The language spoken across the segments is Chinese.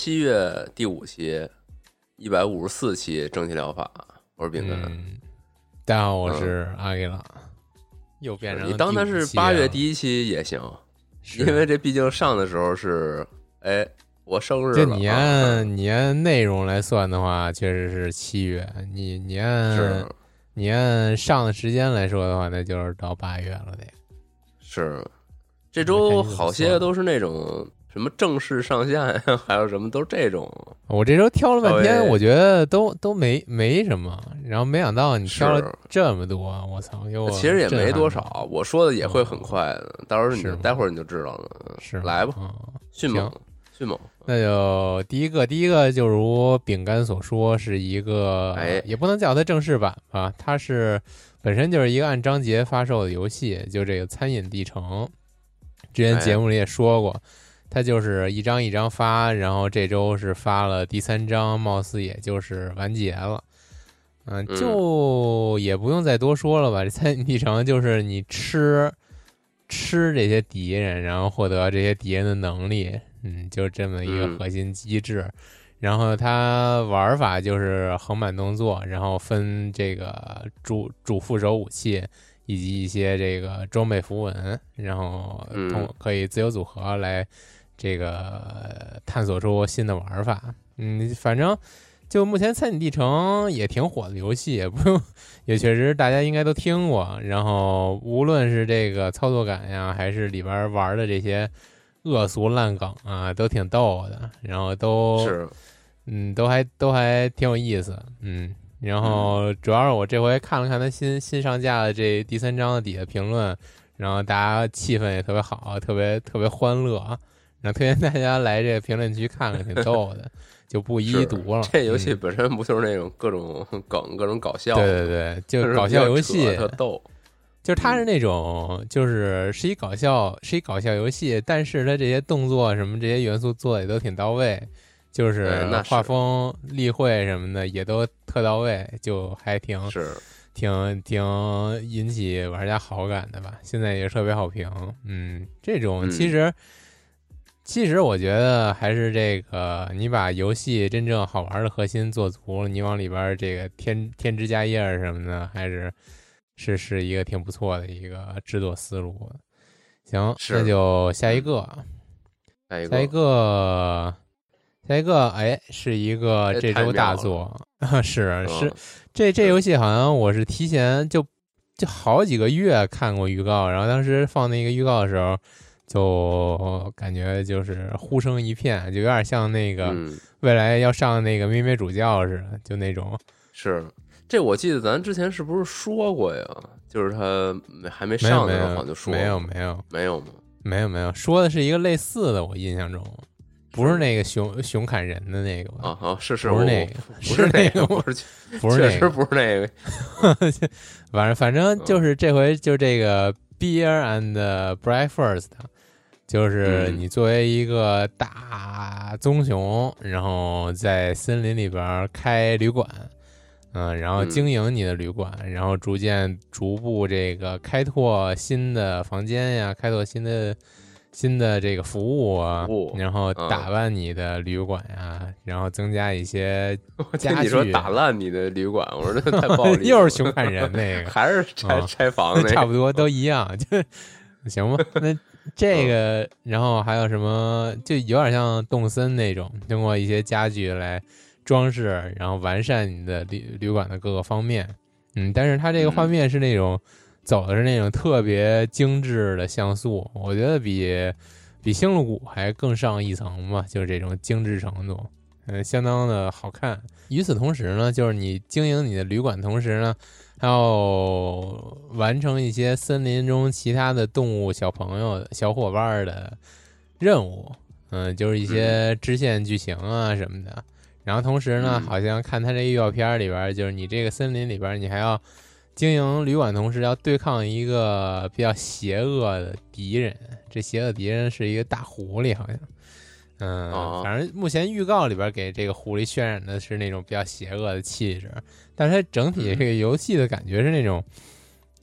七月第五期一百五十四期正气疗法，我是饼干。嗯，大家好，我是阿给拉，又变成了你当它是八月第一期也行，因为这毕竟上的时候是哎我生日了啊，就你按你按内容来算的话，确实是七月。你你按你按上的时间来说的话，那就是到八月了得。是，这周好些都是那种什么正式上线呀，还有什么都是这种，我这周挑了半天，我觉得都都没没什么，然后没想到你挑了这么多，我操！其实也没多少，我说的也会很快的，到时候你是待会儿你就知道了。是来吧，嗯迅猛迅猛，那就第一个，第一个就如饼干所说，是一个，哎也不能叫它正式版吧，它是本身就是一个按章节发售的游戏，就这个餐饮地城。之前哎节目里也说过，它就是一张一张发，然后这周是发了第三章，貌似也就是完结了。嗯，嗯就也不用再多说了吧。这餐饮历程就是你吃吃这些敌人，然后获得这些敌人的能力，嗯，就这么一个嗯核心机制。然后它玩法就是横版动作，然后分这个主主副手武器以及一些这个装备符文，然后嗯通可以自由组合来这个探索出新的玩法。嗯，反正就目前《餐饮地城》也挺火的游戏，也不用，也确实大家应该都听过。然后无论是这个操作感呀，还是里边玩的这些恶俗烂梗啊，都挺逗的。然后都是嗯，都还都还挺有意思，嗯。然后主要是我这回看了看他新新上架的这第三章的底下评论，然后大家气氛也特别好，特别特别欢乐，然后推荐大家来这个评论区看看，挺 逗的，就不一一读了。这游戏嗯本身不就是那种各种 梗、各种搞笑？对对对，就就是搞笑游戏特逗。就是它是那种，就是是一搞笑，是一搞笑游戏，但是它这些动作什么这些元素做的也都挺到位，就是哎那画风、例会什么的也都特到位，就还挺是挺挺引起玩家好感的吧。现在也特别好评，嗯，这种嗯其实、其实我觉得还是这个，你把游戏真正好玩的核心做足了，你往里边这个添添枝加叶儿什么的，还是是是一个挺不错的一个制作思路。行，那就下一个，下一下一个，下一个，哎，是一个哎这周大作，是是嗯，这这游戏好像我是提前就就好几个月看过预告，然后当时放那个预告的时候，就感觉就是呼声一片，就有点像那个嗯，未来要上那个咩咩主教似的，就那种。是这我记得咱之前是不是说过呀？就是他还没上的时候，好像就说没有没有没有吗？没有没有，说的是一个类似的，我印象中不是那个熊熊砍人的那个吧？啊啊，是是不是那 个不是那个，不是不是，确实不是那个。反正反嗯正就是这回就这个 Beer and Breakfast，就是嗯你作为一个大棕熊，然后在森林里边开旅馆，嗯，然后嗯经营你的旅馆，然后逐渐逐步这个开拓新的房间呀，开拓新的。新的这个服务啊然后嗯打扮你的旅馆呀，然后增加一些 我听家你说打烂你的旅馆，我说这 太暴力了，又是熊砍人那个，还是拆啊拆房那个，差不多都一样，就行吧。那这个，然后还有什么，就有点像动森那种，通过一些家具来装饰，然后完善你的旅旅馆的各个方面。嗯，但是它这个画面是那种走的是那种特别精致的像素，我觉得比比星露谷还更上一层吧，就是这种精致程度，嗯，相当的好看。与此同时呢，就是你经营你的旅馆，同时呢，还有完成一些森林中其他的动物小朋友、小伙伴的任务，嗯，就是一些支线剧情啊什么的。然后同时呢，好像看他这预告片里边，就是你这个森林里边，你还要经营旅馆，同时要对抗一个比较邪恶的敌人。这邪恶敌人是一个大狐狸，好像。嗯，反正目前预告里边给这个狐狸渲染的是那种比较邪恶的气质，但是它整体这个游戏的感觉是那种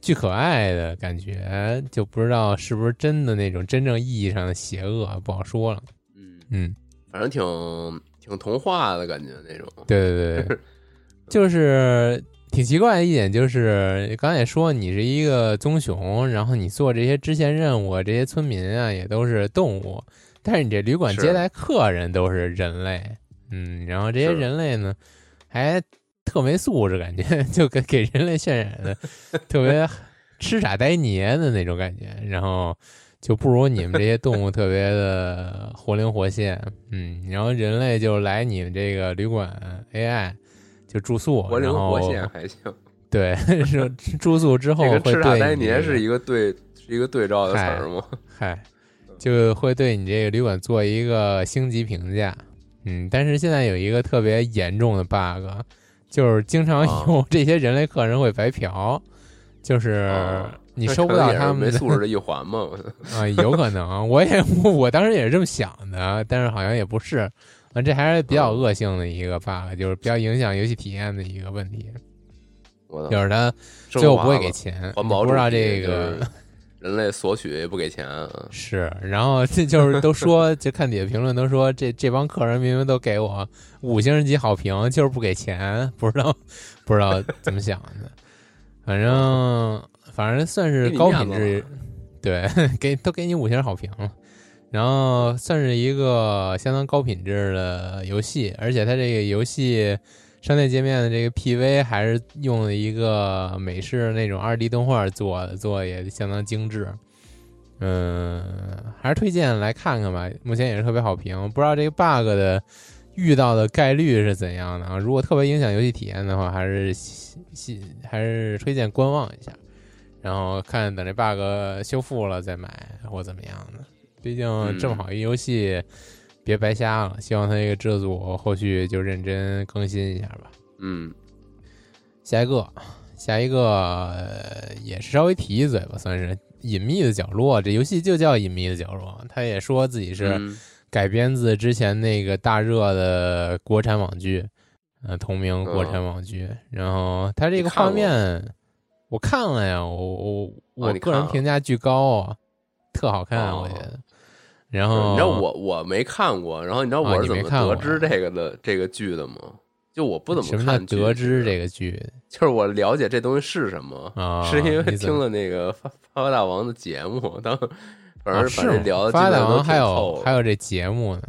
巨可爱的感觉，就不知道是不是真的那种真正意义上的邪恶，不好说了。嗯嗯，反正挺挺童话的感觉那种。对对对，就是挺奇怪的一点就是，刚才也说你是一个棕熊，然后你做这些支线任务，这些村民啊也都是动物。但是你这旅馆接待客人都是人类，嗯，然后这些人类呢，还特没素质，感觉 就给给人类渲染的 特别痴傻呆捏的那种感觉，然后就不如你们这些动物特别的活灵活现，嗯，然后人类就来你们这个旅馆 AI 就住宿，活灵活现还行，对，是住宿之后会痴傻呆年是一个对是一个对照的词儿吗？嗨。就会对你这个旅馆做一个星级评价，嗯，但是现在有一个特别严重的 bug，就是经常有这些人类客人会白嫖，就是你收不到他们没素质的一环嘛，啊，有可能，我也我当时也是这么想的，但是好像也不是，啊，这还是比较恶性的一个 bug，就是比较影响游戏体验的一个问题，就是他最后不会给钱，不知道这个。人类索取也不给钱，是，然后这就是都说，就看底下评论都说，这这帮客人明明都给我五星级好评，就是不给钱，不知道不知道怎么想的，反正反正算是高品质，对，给都给你五星好评了，然后算是一个相当高品质的游戏，而且它这个游戏。商店界面的这个 PV 还是用了一个美式那种二 D 动画做的，做也相当精致。嗯，还是推荐来看看吧。目前也是特别好评，不知道这个 bug 的遇到的概率是怎样的啊？如果特别影响游戏体验的话，还是还是推荐观望一下，然后看等这 bug 修复了再买或怎么样的。毕竟这么好一游戏。别白瞎了，希望他这个制作后续就认真更新一下吧。嗯，下一个，下一个也是稍微提一嘴吧，算是隐秘的角落。这游戏就叫隐秘的角落。他也说自己是改编自之前那个大热的国产网剧，呃，同名国产网剧。然后他这个画面我看了呀，我我我个人评价巨高啊，特好看，我觉得。然后你知道我我没看过，然后你知道我是怎么得知这个的这个剧的吗？就我不怎么看剧。得知这个剧，就是我了解这东西是什么，是因为听了那个发发大王的节目，当反正反正聊发大王还有还有这节目呢。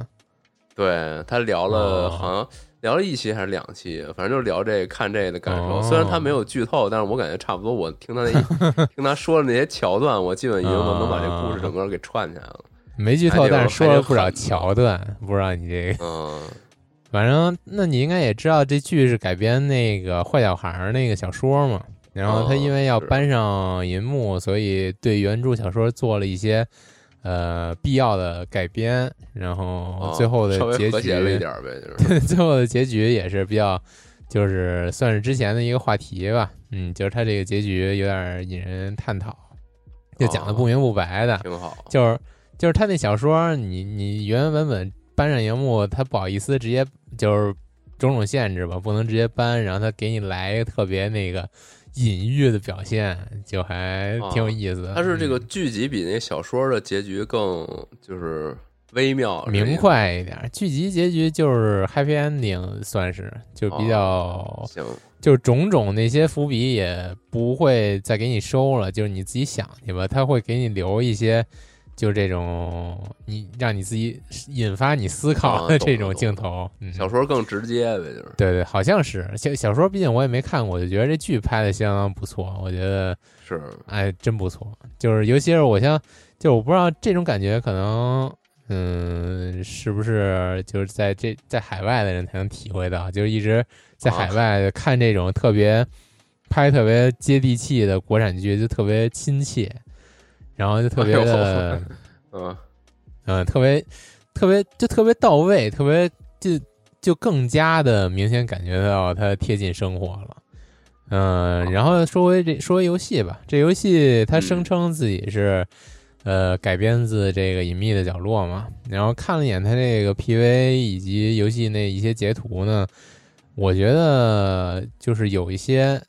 对他聊了好像聊了一期还是两期，反正就是聊这看这的感受。虽然他没有剧透，但是我感觉差不多。我听他那 听他说的那些桥段，我基本已经能能把这故事整个给串起来了。没剧透，但是说了不少桥段，不知道你这个。嗯，反正那你应该也知道，这剧是改编那个坏小孩那个小说嘛。然后他因为要搬上银幕，所以对原著小说做了一些呃必要的改编。然后最后的结局了一点呗，就是 最后的结局也是比较，就是算是之前的一个话题吧。嗯，就是他这个结局有点引人探讨，就讲的不明不白的，挺好，就是。就是他那小说，你你原原本本搬上荧幕，他不好意思直接就是种种限制吧，不能直接搬，然后他给你来一个特别那个隐喻的表现，就还挺有意思的。他是这个剧集比那小说的结局更就是微妙明快一点，剧集结局就是 happy ending，算是就比较行，就种种那些伏笔也不会再给你收了，就是你自己想去吧，他会给你留一些。就这种你让你自己引发你思考啊的这种镜头。嗯，小说更直接呗，就是对对，好像是小小说，毕竟我也没看过，我就觉得这剧拍的相当不错。我觉得是哎，真不错。就是尤其是我像，就我不知道这种感觉可能，嗯，是不是就是在这在海外的人才能体会到，就是一直在海啊外看这种特别拍特别接地气的国产剧，就特别亲切，然后就特别哎的，嗯。嗯，特别特别就特别到位，特别就就更加的明显感觉到它贴近生活了。嗯，然后说回这说回游戏吧，这游戏它声称自己是、呃改编自这个《隐秘的角落》嘛，然后看了一眼它这个 PV 以及游戏那一些截图呢，我觉得就是有一些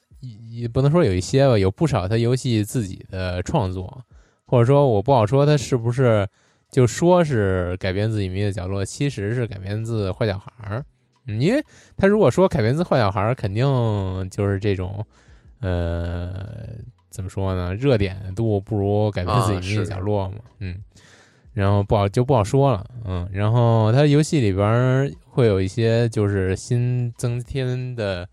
也不能说有一些吧，有不少它游戏自己的创作，或者说我不好说他是不是就说是改编自《隐秘的角落》，其实是改编自《坏小孩儿》。嗯，因为他如果说改编自《坏小孩儿》，肯定就是这种，呃，怎么说呢？热点度不如改编自《啊隐秘的角落》嘛，嗯，然后不好就不好说了，嗯，然后他游戏里边儿会有一些就是新增添的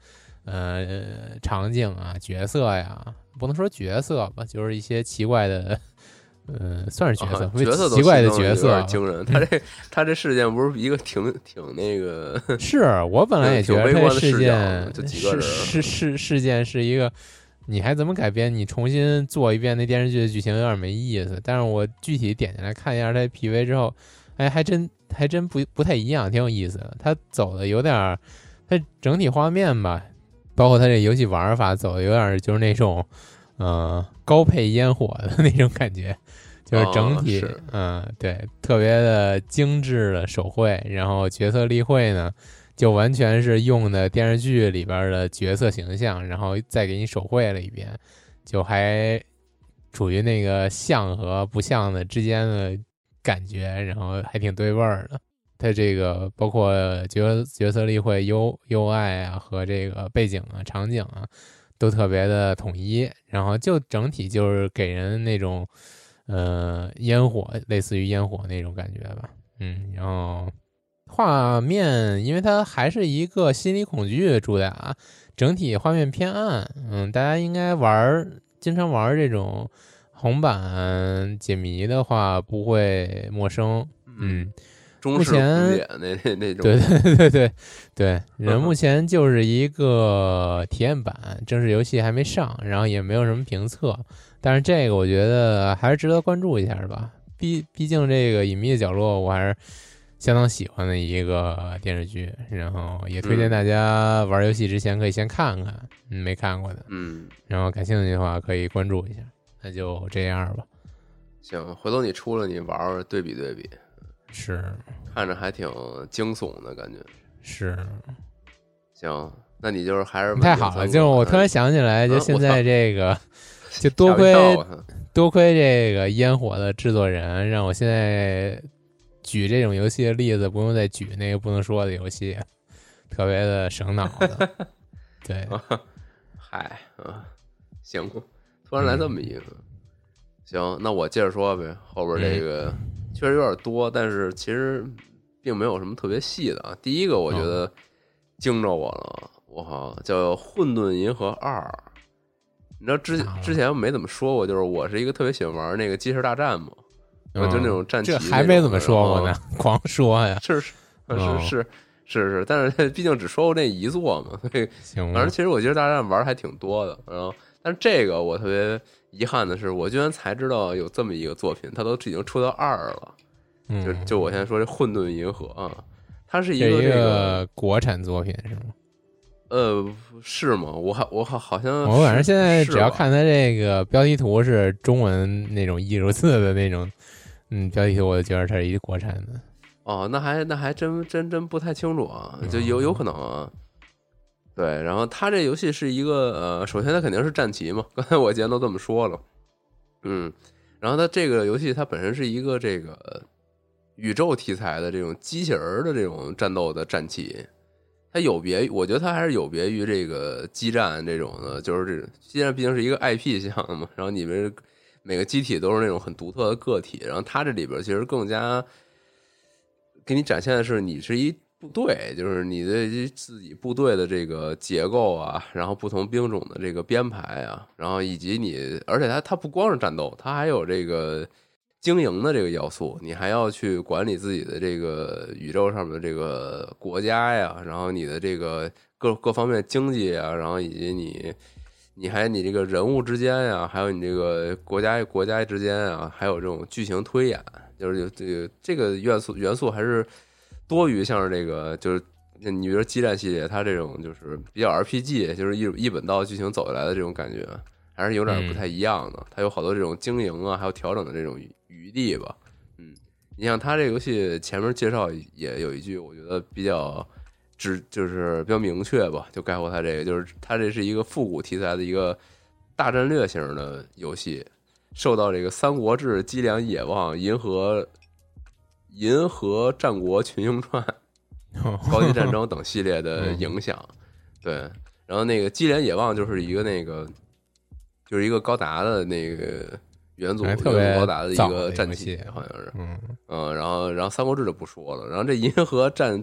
呃场景啊、角色呀，不能说角色吧，就是一些奇怪的，呃，算是角色，角色奇怪的角色惊人。他这他这事件不是一个挺挺那个 是我本来也觉得这事观的视角件个是是是事件是一个，你还怎么改编？你重新做一遍那电视剧的剧情有点没意思。但是我具体点进来看一下他 PV 之后，哎，还真还真不不太一样，挺有意思的。他走的有点儿，它整体画面吧，包括它这游戏玩法走的有点就是那种，呃，高配烟火的那种感觉。就是整体，嗯，对，特别的精致的手绘，然后角色立绘呢，就完全是用的电视剧里边的角色形象，然后再给你手绘了一遍，就还处于那个像和不像的之间的感觉，然后还挺对味儿的。它这个包括角角色立绘、U UI 啊和这个背景啊、场景啊，都特别的统一，然后就整体就是给人那种。呃，烟火类似于烟火那种感觉吧，嗯，然后画面，因为它还是一个心理恐惧主打，整体画面偏暗，嗯，大家应该玩儿，经常玩儿这种红版解谜的话，不会陌生，嗯，中式目前那那那种，对对对对对，人目前就是一个体验版，正式游戏还没上，然后也没有什么评测。但是这个我觉得还是值得关注一下吧，毕毕竟这个《隐秘的角落》我还是相当喜欢的一个电视剧，然后也推荐嗯大家玩游戏之前可以先看看，嗯，没看过的，嗯，然后感兴趣的话可以关注一下。那就这样吧，行，回头你出了你玩玩对比对比，是看着还挺惊悚的感觉。是，行，那你就是还是太好了，就是我突然想起来，就现在这个。就多亏多亏这个烟火的制作人，让我现在举这种游戏的例子，不用再举那个不能说的游戏，特别的省脑子。对，嗨啊，行，突然来这么一个，行，那我接着说呗。后边这个确实有点多，但是其实并没有什么特别细的啊。第一个我觉得惊着我了，我靠，叫《混沌银河二》。你知道之之前我没怎么说过，就是我是一个特别喜欢玩那个即时大战嘛，我就那种战棋还没怎么说过呢，狂 说呀，是是哦是是是是，但是 毕竟只说过那一座嘛，所以行反正？其实我觉得大战玩的还挺多的，然后但是这个我特别遗憾的是，我居然才知道有这么一个作品，它都已经出到二了。就嗯，就我现在说这《混沌银河》啊，它是一这个这个国产作品是吗？呃是吗？我还我好好像我反正现在是只要看它这个标题图是中文那种艺术字的那种，嗯，标题图我就觉得它是一国产的。哦，那还那还真真真不太清楚啊，就有有可能啊。对，然后它这游戏是一个呃，首先它肯定是战棋嘛，刚才我既然都这么说了，嗯，然后它这个游戏它本身是一个这个宇宙题材的这种机器人儿的这种战斗的战棋，它有别，我觉得它还是有别于这个激战这种的，就是这种激战毕竟是一个 IP 项嘛，然后你们每个机体都是那种很独特的个体，然后它这里边其实更加给你展现的是你是一 部队，就是你的自己部队的这个结构啊，然后不同兵种的这个编排啊，然后以及你，而且它它不光是战斗，它还有这个经营的这个要素，你还要去管理自己的这个宇宙上面的这个国家呀，然后你的这个各各方面经济啊，然后以及你。你还你这个人物之间呀，还有你这个国家与国家之间啊，还有这种剧情推演，就是这个这个元素元素还是多于像是这个就是你比如说激战系列，它这种就是比较 RPG，就是一一本道剧情走下来的这种感觉，还是有点不太一样的。它有好多这种经营啊，还有调整的这种余地吧。嗯，你像它这游戏前面介绍也有一句，我觉得比较。直就是比较明确吧，就概括它这个，就是它这是一个复古题材的一个大战略型的游戏，受到这个《三国志》《激良野望》《银河银河战国群英传》《高级战争》等系列的 影响。对，然后那个《姬良野望》就是一个那个，就是一个高达的那个元祖，特别高达的一个战旗，好像是。嗯嗯，然后然后《三国志》就不说了，然后这《银河战》。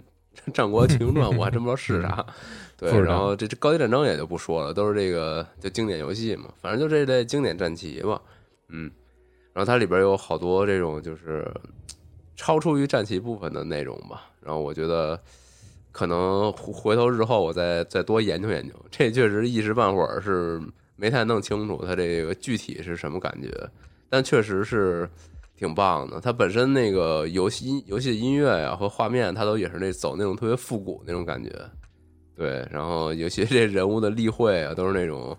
战国群英传我还真不知道是啥，对，然后这这高级战争也就不说了，都是这个就经典游戏嘛，反正就这类经典战旗吧，嗯，然后它里边有好多这种就是超出于战棋部分的内容吧，然后我觉得可能回头日后我再再多研究研究，这确实一时半会儿是没太弄清楚它这个具体是什么感觉，但确实是。挺棒的，它本身那个游戏游戏音乐呀和画面，它都也是那走那种特别复古那种感觉，对。然后有些这人物的例会啊，都是那种，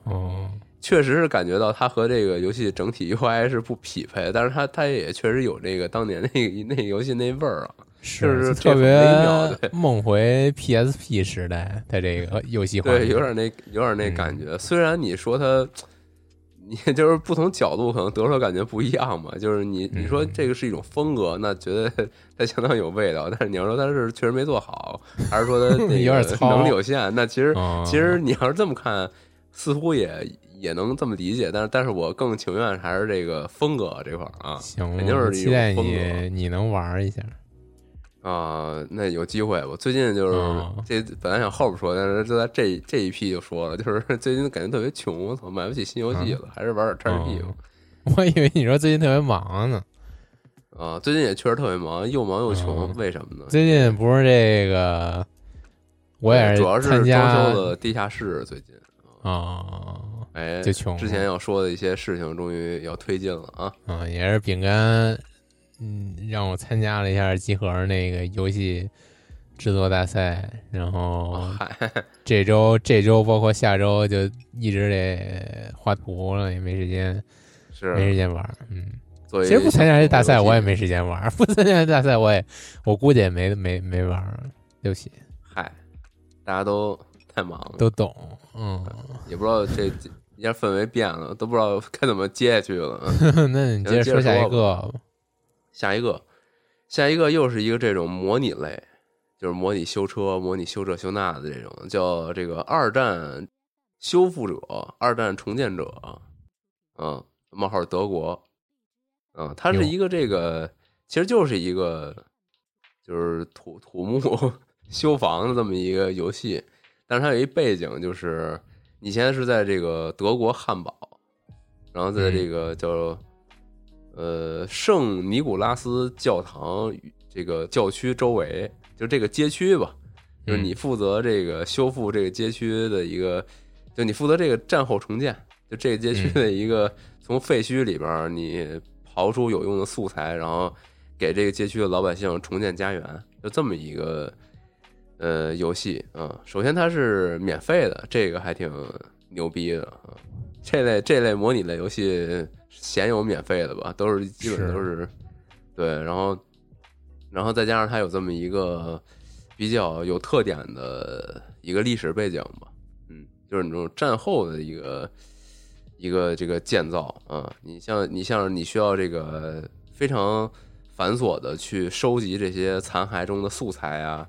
确实是感觉到它和这个游戏整体 UI 是不匹配，但是它它也确实有这个当年那个那游戏那味儿啊，是特别梦回 PSP 时代的这个游戏，对，有点那有点那感觉。虽然你说它。你就是不同角度可能得出来感觉不一样嘛，就是你你说这个是一种风格，那觉得它相当有味道，但是你要说它是确实没做好，还是说它 有点能力有限，那其实其实你要是这么看，似乎也也能这么理解，但是但是我更情愿还是这个风格这块啊，行，肯定是期待你你能玩一下。啊，那有机会。我最近就是这本来想后边说，但是就在这这一批就说了，就是 最近感觉特别穷，我操，买不起新游戏了，还是玩点叉 G 吧。我以为你说最近特别忙呢。啊，最近也确实特别忙，又忙又穷，为什么呢？最近不是这个，我也是主要是装修的地下室，最近啊，哎，就穷。之前要说的一些事情，终于要推进了啊。嗯，也是饼干。嗯，让我参加了一下集合那个游戏制作大赛，然后 这周这周包括下周就一直得画图了，也没时间，是没时间玩。嗯，其实不参加这大赛我也没时间玩，不参加大赛我也我估计也没没没玩。对不起，嗨，大家都太忙了，都懂，嗯，也不知道这一下氛围变了，都不知道该怎么接下去了。那你接着说下一个。下一个，下一个又是一个这种模拟类，就是模拟修车、模拟修这修那的这种，叫这个二战修复者、二战重建者，嗯，冒号德国，嗯，它是一个这个，其实就是一个就是土土木 修房的这么一个游戏，但是它有一背景，就是你现在是在这个德国汉堡，然后在这个叫。呃，圣尼古拉斯教堂这个教区周围，就这个街区吧，就是你负责这个修复这个街区的一个，就你负责这个战后重建，就这个街区的一个从废墟里边你刨出有用的素材，然后给这个街区的老百姓重建家园，就这么一个呃游戏啊。首先它是免费的，这个还挺牛逼的啊。这类这类模拟类游戏。鲜有免费的吧，都是基本都是，对，然后，然后再加上它有这么一个比较有特点的一个历史背景吧，嗯，就是那种战后的一个一个这个建造啊，你像你像你需要这个非常繁琐的去收集这些残骸中的素材啊，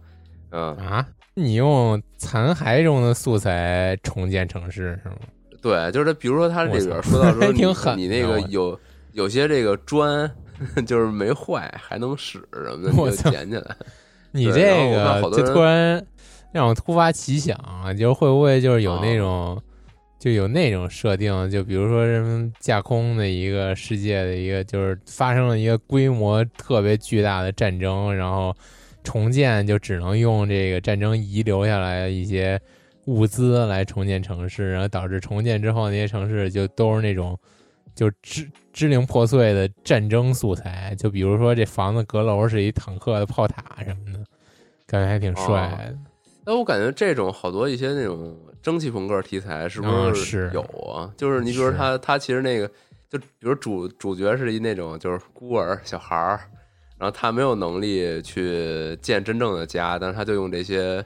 嗯啊，你用残骸中的素材重建城市是吗？对，就是他，比如说他这里边说到 说你你那个有有些这个砖 就是没坏还能使什么的，我捡起来。你这个就突然让我突发奇想啊，就是会不会就是有那种、就有那种设定，就比如说什么架空的一个世界的一个，就是发生了一个规模特别巨大的战争，然后重建就只能用这个战争遗留下来的一些物资来重建城市，然后导致重建之后那些城市就都是那种就支支零破碎的战争素材，就比如说这房子阁楼是一坦克的炮塔什么的，感觉还挺帅的。但我感觉这种好多一些那种蒸汽朋克题材是不嗯是有啊？就是你比如是他他其实那个就比如主主角是一那种就是孤儿小孩儿，然后他没有能力去建真正的家，但是他就用这些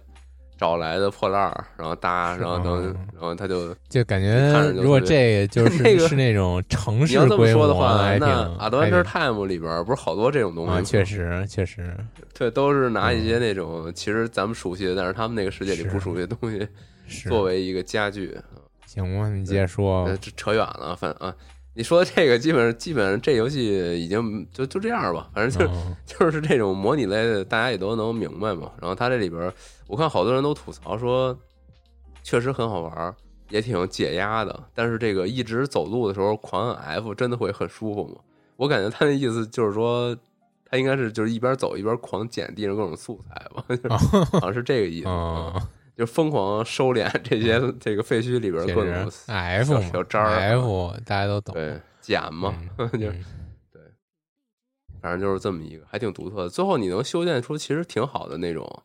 找来的破烂儿，然后搭，然后等嗯，然后他就就感觉如果这个 就是那个是那种城市你要这么规模说的话，那《还 Adventure Time》里边不是好多这种东西吗？啊，确实确实对，都是拿一嗯些那种其实咱们熟悉的，但是他们那个世界里不熟悉的东西。作为一个家具。行吧，你接着说呃，。这扯远了，反正啊，你说这个基本上基本上这游戏已经就就这样吧，反正就、嗯 就是这种模拟类的，大家也都能明白嘛。然后它这里边，我看好多人都吐槽说，确实很好玩儿，也挺解压的。但是这个一直走路的时候狂按 F，真的会很舒服吗？我感觉他那意思就是说，他应该是就是一边走一边狂捡地上各种素材吧，就是 好像是这个意思。嗯，就疯狂收敛 这些这个废墟里边确各种 F 小渣儿啊，F 大家都懂。对捡嘛，嗯就对反正就是这么一个，还挺独特的。最后你能修建出其实挺好的那种，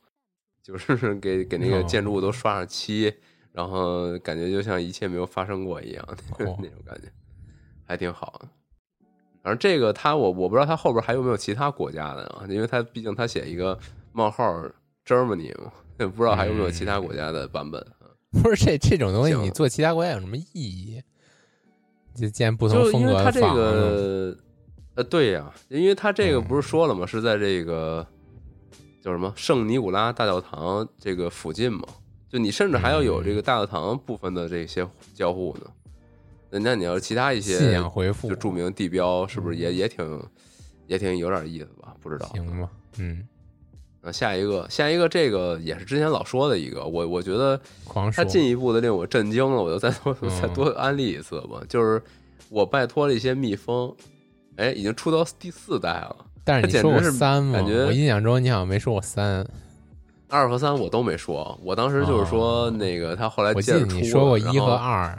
就是 给给那个哦建筑物都刷上漆，然后感觉就像一切没有发生过一样，那哦种感觉还挺好的。反正这个他我我不知道他后边还有没有其他国家的啊，因为他毕竟他写一个冒号 Germany 嘛，不知道还有没有其他国家的版本啊。不是这这种东西，你做其他国家有什么意义？就建不同就风因为他这个，呃，对呀、因为他这个嗯不是说了吗？是在这个叫什么圣尼古拉大教堂这个附近嘛？就你甚至还要有这个嗯大教堂部分的这些交互呢。那那你要是其他一些信仰回复就著名地标，是不是也也挺也挺有点意思吧？不知道。行吧？嗯，啊，下一个，下一个，这个也是之前老说的一个，我我觉得他进一步的令我震惊了，我就再多嗯 再多安利一次吧。就是我拜托了一些蜜蜂，哎，已经出到第四代了，但是你说是三吗？感觉我印象中你好像没说过三，二和三我都没说，我当时就是说哦那个他后来我记得接着出你说过一和。二。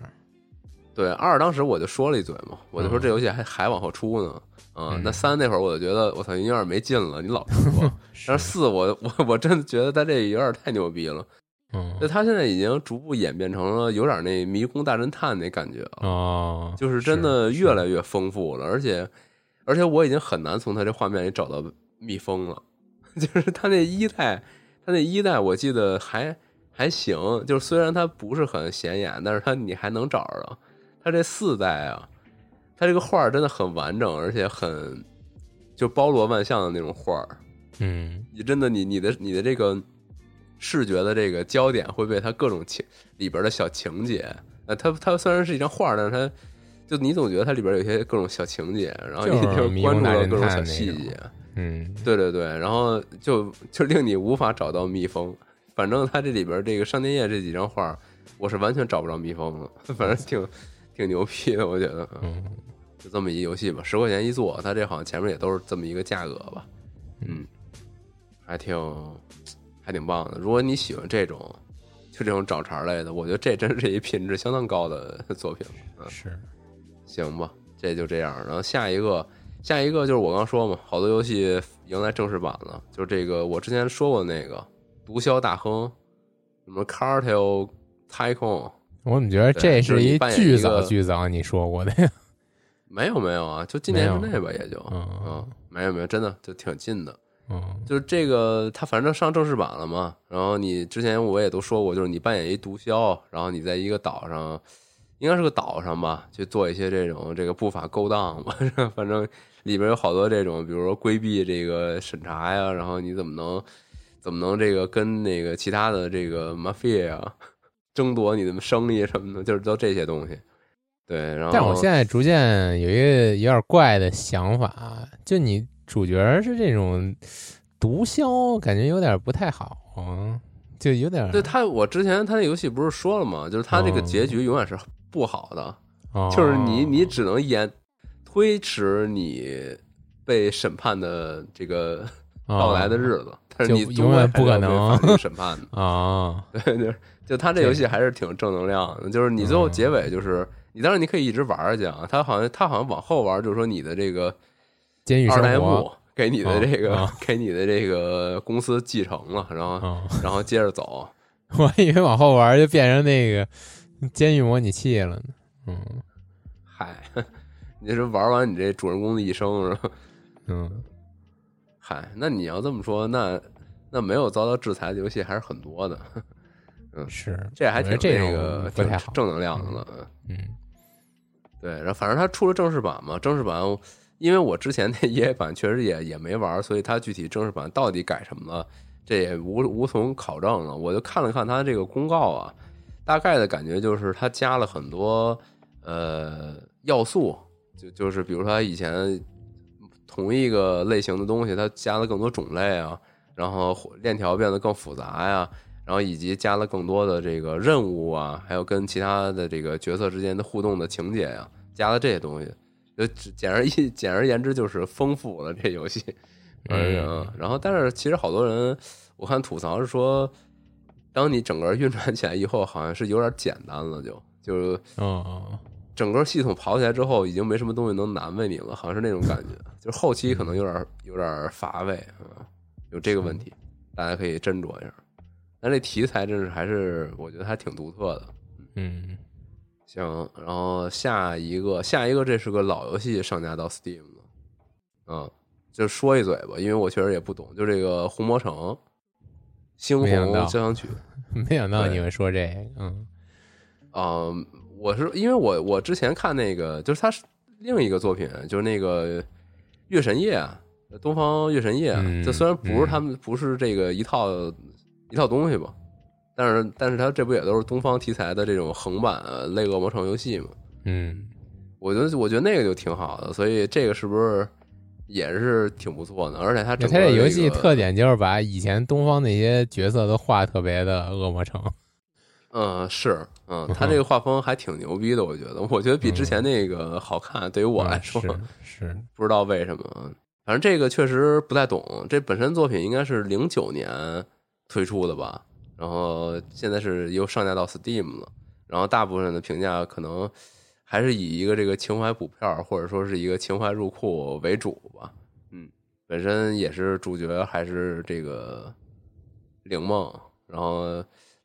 对二，当时我就说了一嘴嘛，我就说嗯这游戏还还往后出呢。啊、嗯那三那会儿我就觉得我操，你有点没劲了，你老说。但是四我我我真的觉得他这有点太牛逼了。嗯就他现在已经逐步演变成了有点那迷宫大侦探那感觉了。哦，就是真的越来越丰富了，而且而且我已经很难从他这画面里找到蜜蜂了。就是他那一代，他那一代我记得还还行，就是虽然它不是很显眼，但是它你还能找着到。他这四代啊，他这个画儿真的很完整，而且很就包罗万象的那种画儿。嗯你真的你你的你的这个视觉的这个焦点会被它各种情里边的小情节，呃，它它虽然是一张画，但是它就你总觉得它里边有些各种小情节，然后你就关注了各种小细节，嗯，对对对，然后就就令你无法找到蜜蜂。反正它这里边这个上天夜这几张画，我是完全找不着蜜蜂了，反正挺挺牛逼的，我觉得。嗯就这么一游戏吧，十块钱一座，它这好像前面也都是这么一个价格吧，嗯，还挺还挺棒的。如果你喜欢这种就这种找茬类的，我觉得这真是一品质相当高的 作品。嗯，是，行吧，这就这样。然后下一个，下一个就是我刚说嘛，好多游戏迎来正式版了，就是这个我之前说过那个毒枭大亨，什么 Cartel Tycoon，我怎么觉得这是一巨早巨早你说过的呀？没有没有啊，就今年之内吧，也就嗯嗯，没有没有，真的就挺近的。嗯就是这个，他反正上正式版了嘛。然后你之前我也都说过，就是你扮演一毒枭，然后你在一个岛上，应该是个岛上吧，去做一些这种这个不法勾当吧。反正里边有好多这种，比如说规避这个审查呀，然后你怎么能怎么能这个跟那个其他的这个 mafia 呀争夺你的生意什么的，就是都这些东西。对，然后但我现在逐渐有一个有点怪的想法，就你主角是这种毒枭，感觉有点不太好啊，就有点对他，我之前他那游戏不是说了吗？就是他这个结局永远是不好的，哦就是你你只能延推迟你被审判的这个到来的日子，但是你永远不可能 审判的。啊，对，就是就他这游戏还是挺正能量的，就是你最后结尾就是你当然你可以一直玩下去啊，他好像他好像往后玩就是说你的这个监狱二代生活目给你的这个、给你的这个公司继承了，然后、啊，然后接着走，我还以为往后玩就变成那个监狱模拟器了呢，嗯。嗨，你这是玩完你这主人公的一生是吧？嗯，嗨，那你要这么说，那那没有遭到制裁的游戏还是很多的，嗯是，这还挺这个挺正能量的了。嗯对，然后反正他出了正式版嘛，正式版，因为我之前那 EA 版确实也也没玩，所以它具体正式版到底改什么了，这也无无从考证了。我就看了看他这个公告啊，大概的感觉就是他加了很多呃要素，就就是比如说他以前同一个类型的东西，它加了更多种类啊，然后链条变得更复杂呀。然后以及加了更多的这个任务啊，还有跟其他的这个角色之间的互动的情节呀、加了这些东西，就简而一 简而言之就是丰富了这游戏。嗯然后但是其实好多人我看吐槽是说，当你整个运转起来以后，好像是有点简单了就，就哦，整个系统跑起来之后，已经没什么东西能难为你了，好像是那种感觉。就是后期可能有点有点乏味啊，有这个问题，大家可以斟酌一下。但这题材真是还是我觉得还挺独特的。嗯行，然后下一个，下一个，这是个老游戏上架到 Steam 了，嗯，就说一嘴吧，因为我确实也不懂，就这个《红魔城》《猩没想到红交响曲 》没想到你会说这个，嗯啊、我是因为我我之前看那个，就是他是另一个作品，就是那个《月神夜》啊，东方月神夜啊，嗯这虽然不是他们不是这个一套一套东西吧，但是但是他这不也都是东方题材的这种横版呃类恶魔城游戏嘛？嗯我觉得我觉得那个就挺好的，所以这个是不是也是挺不错的？而且它整它个、这游戏特点就是把以前东方那些角色都画特别的恶魔城，嗯，是，嗯，他这个画风还挺牛逼的，我觉得，我觉得比之前那个好看。对于我来说，是不知道为什么，反正这个确实不太懂。这本身作品应该是零九年推出的吧，然后现在是又上架到 Steam 了，然后大部分的评价可能还是以一个这个情怀补票，或者说是一个情怀入库为主吧。嗯，本身也是主角还是这个灵梦，然后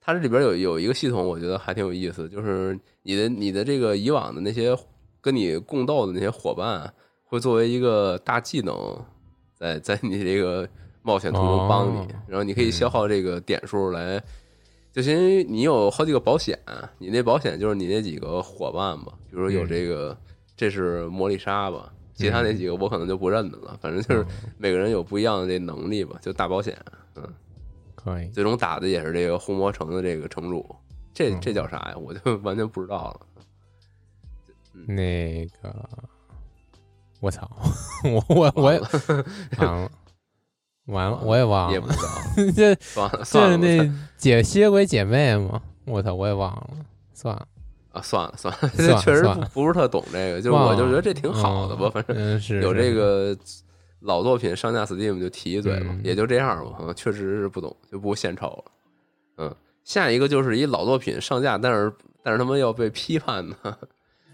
它这里边有有一个系统，我觉得还挺有意思，就是你的你的这个以往的那些跟你共斗的那些伙伴，会作为一个大技能，在在你这个冒险途中帮你，哦然后你可以消耗这个点数来，就相当于你有好几个保险，你那保险就是你那几个伙伴吧，比如说有这个，这是魔力沙吧。其他那几个我可能就不认得了，反正就是每个人有不一样的这能力吧，就大保险，嗯，可以。最终打的也是这个红魔城的这个城主，这嗯。这叫啥呀？我就完全不知道了。那个，我操，我我我也 完了，完了，我也忘了。你也不，知道，这算了算了，是那姐蝎鬼姐妹吗，我操，我也忘了，算了，啊，算了算了，这确实不不是特懂这个，就是我就觉得这挺好的吧，嗯反正有这个老作品上架 Steam 就提一嘴嘛，嗯也就这样吧，嗯确实是不懂，就不献丑了。嗯，下一个就是一老作品上架，但是但是他们要被批判的，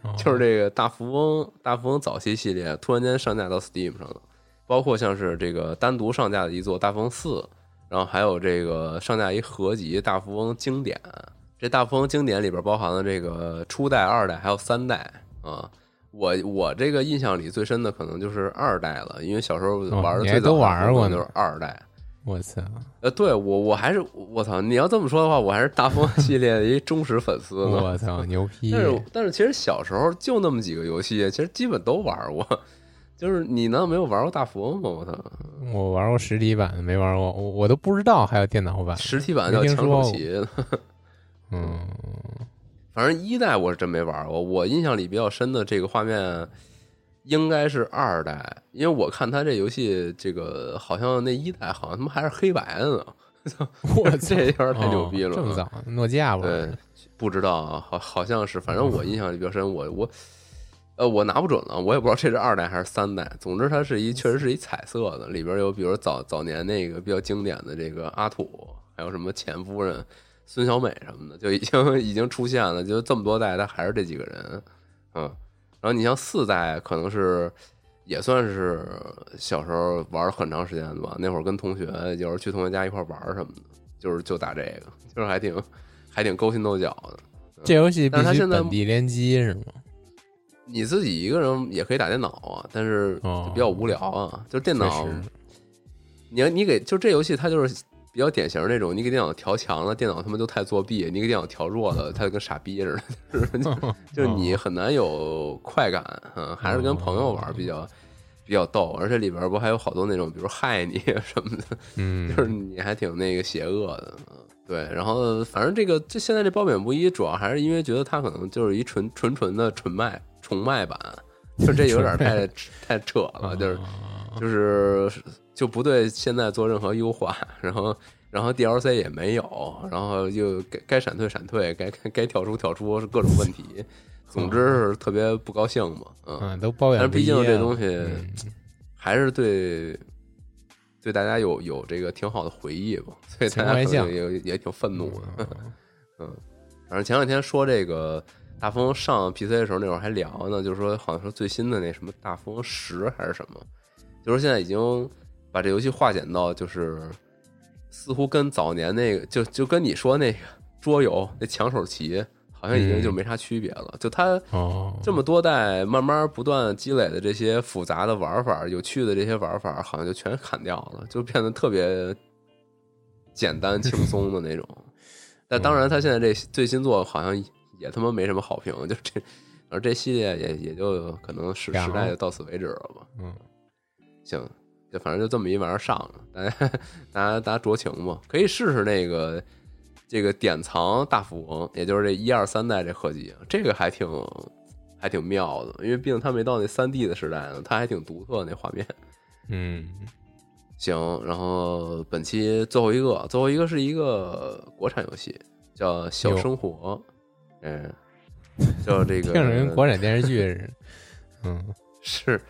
哦就是这个大富翁，大富翁早期系列突然间上架到 Steam 上了，包括像是这个单独上架的一座大富翁四，然后还有这个上架一合集大富翁经典。这大富翁经典里边包含了这个初代、二代还有三代啊。我我这个印象里最深的可能就是二代了，因为小时候玩的最早哦都玩过就是二代。我操，呃，对我我还是我操！你要这么说的话，我还是大富翁 系列的一忠实粉丝呢。我操，牛 批！但是但是其实小时候就那么几个游戏，其实基本都玩过。就是你难道没有玩过大富翁吗？我操！我玩过实体版的，没玩过，我我都不知道还有电脑版。实体版叫抢没听说过手棋，嗯，反正一代我是真没玩过，我印象里比较深的这个画面应该是二代，因为我看他这游戏这个好像那一代好像他妈还是黑白的呢。我 这有点太牛逼了，哦这么早，诺基亚玩对的，不知道啊，好好像是，反正我印象里比较深。我我呃，我拿不准了，我也不知道这是二代还是三代。总之，它是一确实是一彩色的，里边有比如早早年那个比较经典的这个阿土，还有什么前夫人、孙小美什么的，就已经 已经出现了。就这么多代，他还是这几个人，嗯。然后你像四代，可能是也算是小时候玩了很长时间的吧。那会儿跟同学有时候去同学家一块玩什么的，就是就打这个，就是还挺还挺勾心斗角的。这游戏必须但是它现在本地联机是吗？你自己一个人也可以打电脑啊，但是比较无聊啊。就是电脑你要你给就这游戏它就是比较典型的那种，你给电脑调强了，电脑他妈就太作弊；你给电脑调弱了，它就跟傻逼似的，就是 就就是你很难有快感。嗯，还是跟朋友玩比较比较逗，而且里边不还有好多那种，比如害你什么的，嗯，就是你还挺那个邪恶的，嗯，对。然后反正这个这现在这褒贬不一，主要还是因为觉得它可能就是一纯纯纯的纯卖重卖版，就这有点太太扯了，就是就是就不对现在做任何优化，然后然后 DLC 也没有，然后又该该闪退闪退，该该该跳出跳出是各种问题，总之是特别不高兴嘛，嗯。嗯，都抱怨但是毕。竟这东西嗯还是对对大家有有这个挺好的回忆吧，所以大家可能也也挺愤怒的。嗯，反正前两天说这个大风上 PC 的时候，那会儿还聊呢，就是说好像说最新的那什么大风十还是什么，就是现在已经把这游戏化简到就是似乎跟早年那个就就跟你说那个桌游那抢手棋。好像已经就没啥区别了，就它哦，这么多代慢慢不断积累的这些复杂的玩法、有趣的这些玩法，好像就全砍掉了，就变得特别简单轻松的那种。但当然，他现在这最新作好像也他妈没什么好评，就这，而这系列也也就可能时时代就到此为止了吧。嗯，行，就反正就这么一玩意儿上了，大家大家大家酌情吧，可以试试那个这个典藏大富翁，也就是这一二三代这合集，这个还挺还挺妙的，因为毕竟它没到那三 D 的时代呢，它还挺独特那画面。嗯，行，然后本期最后一个，最后一个是一个国产游戏，叫《小生活》，嗯，叫这个 听着跟国产电视剧似的。嗯，是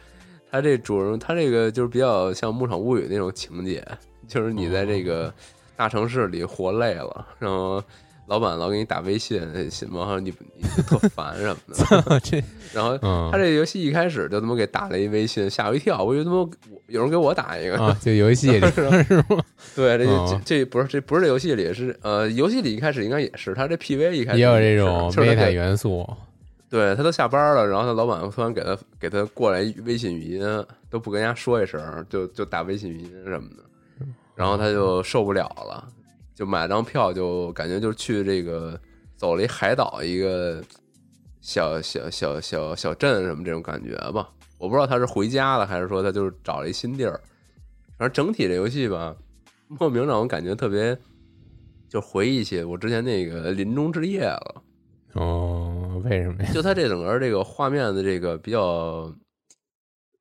他这主人，他这个就是比较像《牧场物语》那种情节，就是你在这个大城市里活累了，然后老板老给你打微信，然后你你就特烦什么的，这然后嗯他这个游戏一开始就他妈给打了一微信，吓我一跳，我以为他妈我有人给我打一个，啊，就游戏里 是吗？对，这哦这这不是这不是这游戏里是呃，游戏里一开始应该也是，他这 PV 一开始也有这种 meta 元素。对他都下班了，然后他老板突然给他给他过来微信语音，都不跟人家说一声，就就打微信语音什么的，然后他就受不了了，就买张票，就感觉就是去这个走了一海岛一个小小小小小镇什么这种感觉吧。我不知道他是回家了，还是说他就是找了一新地儿。反正整体这游戏吧，莫名让我感觉特别，就回忆起我之前那个《林中之夜》了。哦，为什么呀？就它这整个这个画面的这个比较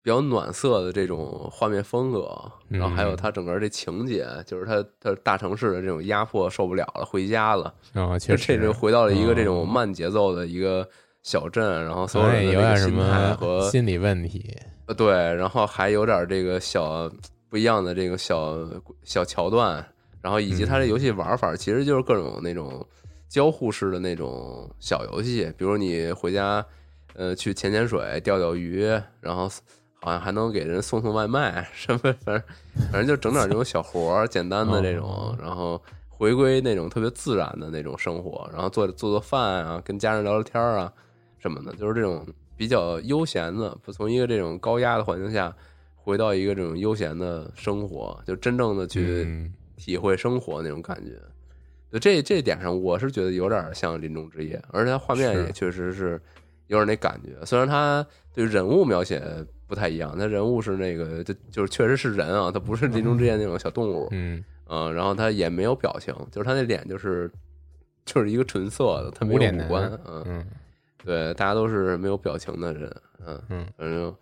比较暖色的这种画面风格，嗯然后还有它整个这情节，就是它它大城市的这种压迫受不了了，回家了，哦，其实，这就回到了一个这种嗯慢节奏的一个小镇，然后所有哎有点什人的这个心态么和心理问题。呃对，然后还有点这个小不一样的这个小小桥段，然后以及它这游戏玩法其实就是各种那种交互式的那种小游戏，比如你回家呃去潜潜水、钓钓鱼，然后好像还能给人送送外卖 什么，反正反正就整点这种小活儿，简单的这种哦，然后回归那种特别自然的那种生活，然后做做做饭啊，跟家人聊聊天儿啊什么的，就是这种比较悠闲的，不从一个这种高压的环境下回到一个这种悠闲的生活，就真正的去嗯体会生活那种感觉。就这这点上，我是觉得有点像《林中之夜》，而且它画面也确实是有点那感觉。虽然它对人物描写不太一样，它人物是那个就就是确实是人啊，它不是《林中之夜》那种小动物，嗯。嗯，然后他也没有表情，就是他那脸就是就是一个纯色的，它没有五官，嗯，嗯。对，大家都是没有表情的人，嗯嗯。反正，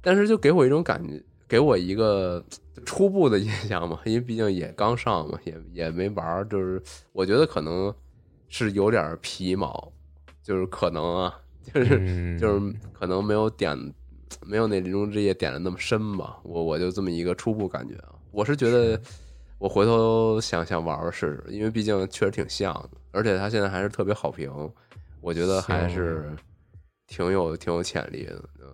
但是就给我一种感觉，给我一个初步的印象嘛，因为毕竟也刚上嘛，也也没玩儿，就是我觉得可能是有点皮毛，就是可能啊，就是、嗯，就是可能没有点没有那林中之夜点的那么深吧，我我就这么一个初步感觉啊，我是觉得我回头想想玩玩试试，因为毕竟确实挺像的，而且它现在还是特别好评，我觉得还是挺有挺有潜力的，嗯。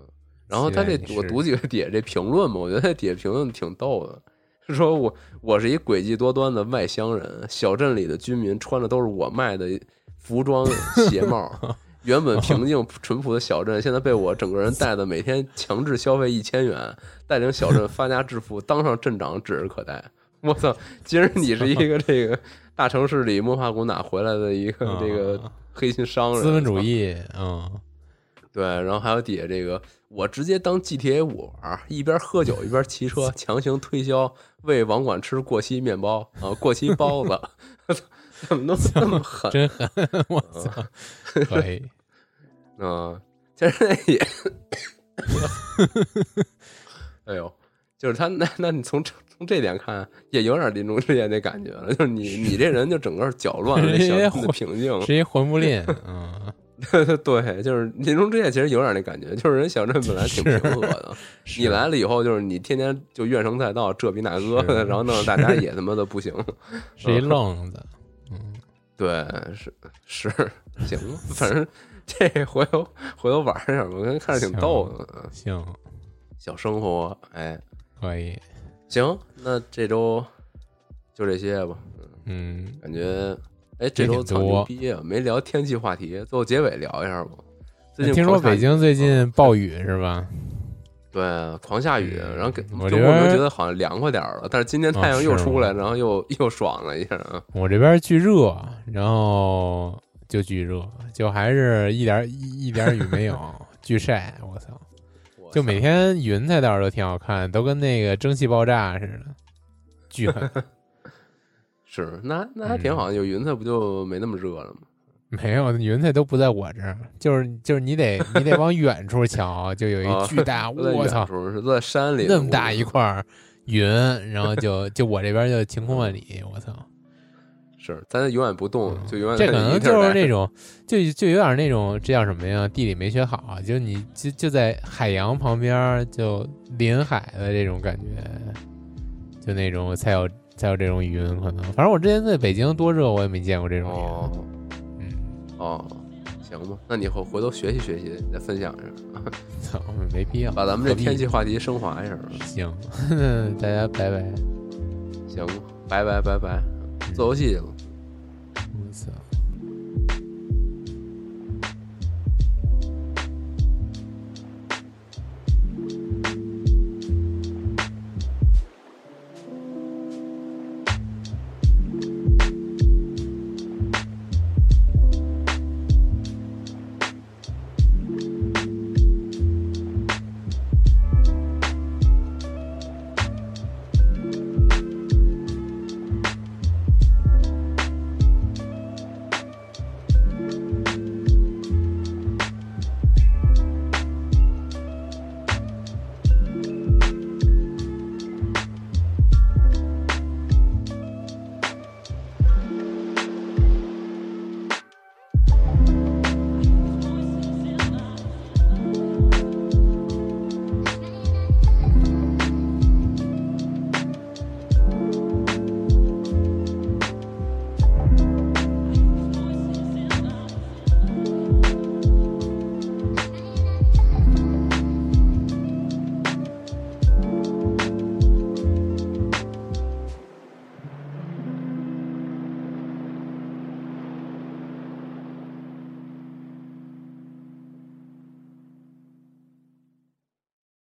然后他这我读几个底下这评论嘛，我觉得他底下评论挺逗的，是说我我是一诡计多端的外乡人，小镇里的居民穿的都是我卖的服装鞋帽。原本平静淳朴的小镇，现在被我整个人带的每天强制消费一千元，带领小镇发家致富，当上镇长指日可待。我操！今儿你是一个这个大城市里摸爬滚打回来的一个这个啊黑心商人，资本主义，嗯，对，然后还有底下这个，我直接当 GTA 五玩，一边喝酒一边骑车，强行推销喂网管吃过期面包啊，过期包子，怎么都这么狠真狠，我操，可以，嗯？其实那也，哎呦，就是他那那你从从这点看，也有点临终之夜那感觉了，就是你你这人就整个搅乱了这小镇的平静，是一魂不吝，嗯，对，就是林中之夜其实有点那感觉，就是人小镇本来挺平和的，你来了以后，就是你天天就怨声载道，这比那个的，然后弄得大家也他妈的不行。是一愣子，嗯，对，是是，行吧，反正这回头回头玩一下吧，我看看着挺逗的，嗯行，小生活，哎，可以，行，那这周就这些吧，嗯，感觉。哎，这周操挺多牛逼啊！没聊天气话题，最后结尾聊一下吧。最近听说北京最近暴雨是吧？对，狂下雨，嗯然后给我这边周末能觉得好像凉快点儿了，但是今天太阳又出来，然后又又爽了一下啊。我这边巨热，然后就巨热，就还是一点一一点雨没有，巨晒，我操！就每天云彩倒是都挺好看，都跟那个蒸汽爆炸似的，巨狠。是那那还挺好，有云彩不就没那么热了吗？没有云彩都不在我这儿，就是就是你得你得往远处瞧，就有啊一巨大，我操，远处是在山里，那么大一块云，然后就就我这边就晴空万里，我操！是，咱永远不动，就永远嗯这可能就是那种，就就有点那种，这叫什么呀？地理没学好，就你就就在海洋旁边，就临海的这种感觉，就那种才有才有这种云，可能。反正我之前在北京多热，我也没见过这种哦云。嗯，哦，行吧，那你回回头学习学习，再分享一下，操，没必要。把咱们这天气话题升华一下。行，大家拜拜。行，拜拜拜拜，做游戏去了。